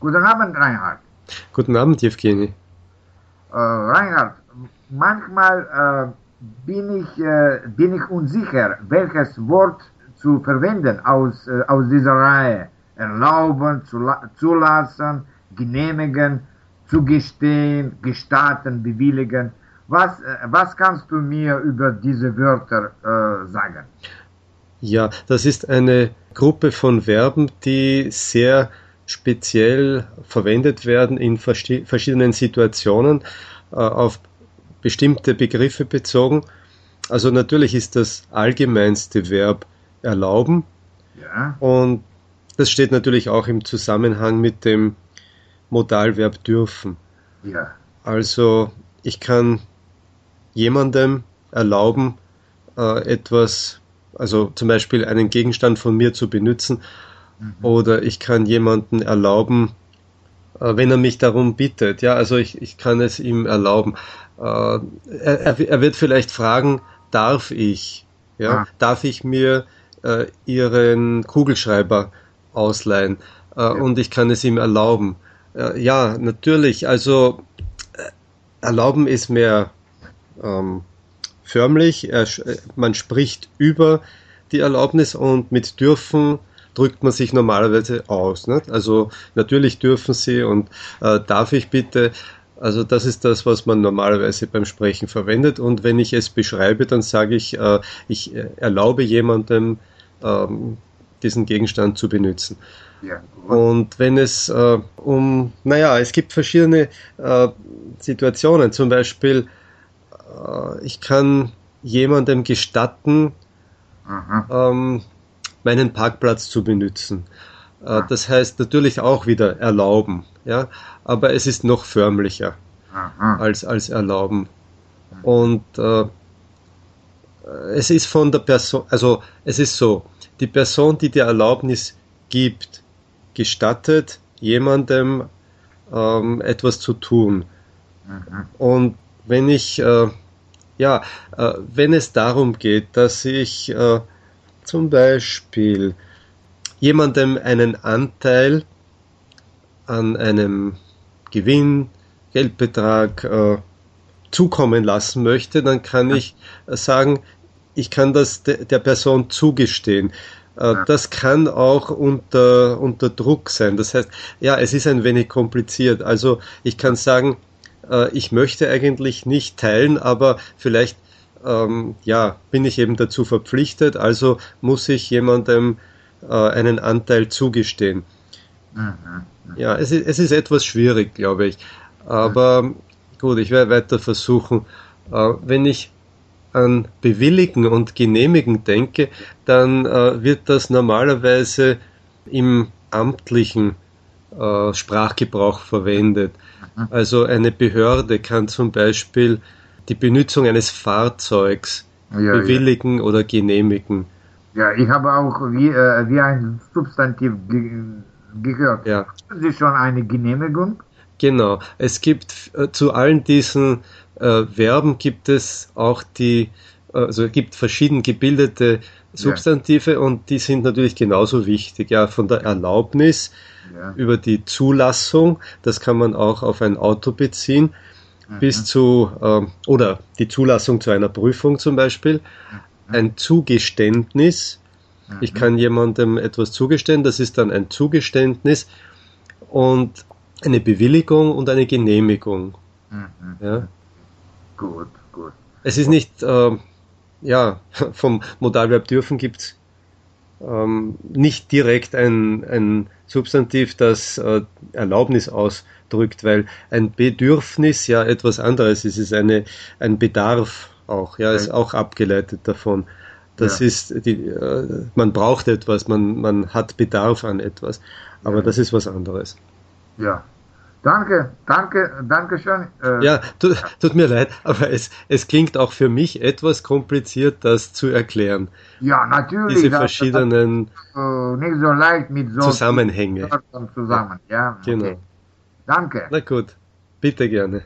Guten Abend, Reinhard. Guten Abend, Evgeny. Äh, Reinhard, manchmal äh, bin, ich, äh, bin ich unsicher, welches Wort zu verwenden aus, äh, aus dieser Reihe. Erlauben, zulassen, genehmigen, zugestehen, gestatten, bewilligen. Was, äh, was kannst du mir über diese Wörter äh, sagen? Ja, das ist eine Gruppe von Verben, die sehr speziell verwendet werden in verschiedenen Situationen äh, auf bestimmte Begriffe bezogen. Also natürlich ist das allgemeinste Verb erlauben. Ja. Und das steht natürlich auch im Zusammenhang mit dem Modalverb dürfen. Ja. Also ich kann jemandem erlauben, äh, etwas, also zum Beispiel einen Gegenstand von mir zu benutzen, mhm. oder ich kann jemanden erlauben, äh, wenn er mich darum bittet. Ja, also ich, ich kann es ihm erlauben. Äh, er, er wird vielleicht fragen, darf ich? Ja, ah. darf ich mir äh, Ihren Kugelschreiber ausleihen? Äh, ja. Und ich kann es ihm erlauben. Äh, ja, natürlich. Also äh, erlauben ist mehr ähm, förmlich. Er, man spricht über die Erlaubnis und mit dürfen drückt man sich normalerweise aus. Nicht? Also natürlich dürfen Sie und äh, darf ich bitte. Also das ist das, was man normalerweise beim Sprechen verwendet. Und wenn ich es beschreibe, dann sage ich, äh, ich äh, erlaube jemandem, ähm, diesen Gegenstand zu benutzen. Ja, und wenn es äh, um, naja, es gibt verschiedene äh, Situationen, zum Beispiel, äh, ich kann jemandem gestatten, ähm, meinen Parkplatz zu benutzen. Äh, ah. das heißt natürlich auch wieder erlauben, ja, aber es ist noch förmlicher als, als erlauben. Und äh, es ist von der Person, also es ist so, die Person, die die Erlaubnis gibt, gestattet jemandem ähm, etwas zu tun. Mhm. Und wenn ich, äh, ja, äh, wenn es darum geht, dass ich äh, zum Beispiel jemandem einen Anteil an einem Gewinn, Geldbetrag äh, zukommen lassen möchte, dann kann ich sagen, ich kann das de der Person zugestehen. Äh, das kann auch unter, unter Druck sein. Das heißt, ja, es ist ein wenig kompliziert. Also ich kann sagen, äh, ich möchte eigentlich nicht teilen, aber vielleicht ähm, ja, bin ich eben dazu verpflichtet, also muss ich jemandem äh, einen Anteil zugestehen. Mhm. Ja, es ist, es ist etwas schwierig, glaube ich. Aber gut, ich werde weiter versuchen. Äh, wenn ich an Bewilligen und Genehmigen denke, dann äh, wird das normalerweise im amtlichen äh, Sprachgebrauch verwendet. Mhm. Also eine Behörde kann zum Beispiel die Benutzung eines Fahrzeugs ja, bewilligen ja. oder genehmigen. Ja, ich habe auch wie, äh, wie ein Substantiv ge gehört. Ja. Haben Sie schon eine Genehmigung? Genau. Es gibt äh, zu allen diesen äh, Verben gibt es auch die, also es gibt verschieden gebildete Substantive ja. und die sind natürlich genauso wichtig. Ja, von der Erlaubnis ja. über die Zulassung, das kann man auch auf ein Auto beziehen, mhm. bis zu, äh, oder die Zulassung zu einer Prüfung zum Beispiel, mhm. ein Zugeständnis. Mhm. Ich kann jemandem etwas zugestehen, das ist dann ein Zugeständnis und eine Bewilligung und eine Genehmigung. Mhm. Ja. Gut, gut. Es ist nicht, äh, ja, vom Modalverb dürfen gibt es ähm, nicht direkt ein, ein Substantiv, das äh, Erlaubnis ausdrückt, weil ein Bedürfnis ja etwas anderes ist, es ist eine, ein Bedarf auch, ja, ist auch abgeleitet davon. Das ja. ist, die, äh, man braucht etwas, man, man hat Bedarf an etwas, aber ja. das ist was anderes. Ja, Danke, danke, danke schön. Äh, ja, tut, tut, mir leid, aber es, es klingt auch für mich etwas kompliziert, das zu erklären. Ja, natürlich. Diese verschiedenen das, äh, nicht so leicht mit so Zusammenhänge. Zusammen, ja. Genau. Okay. Danke. Na gut, bitte gerne.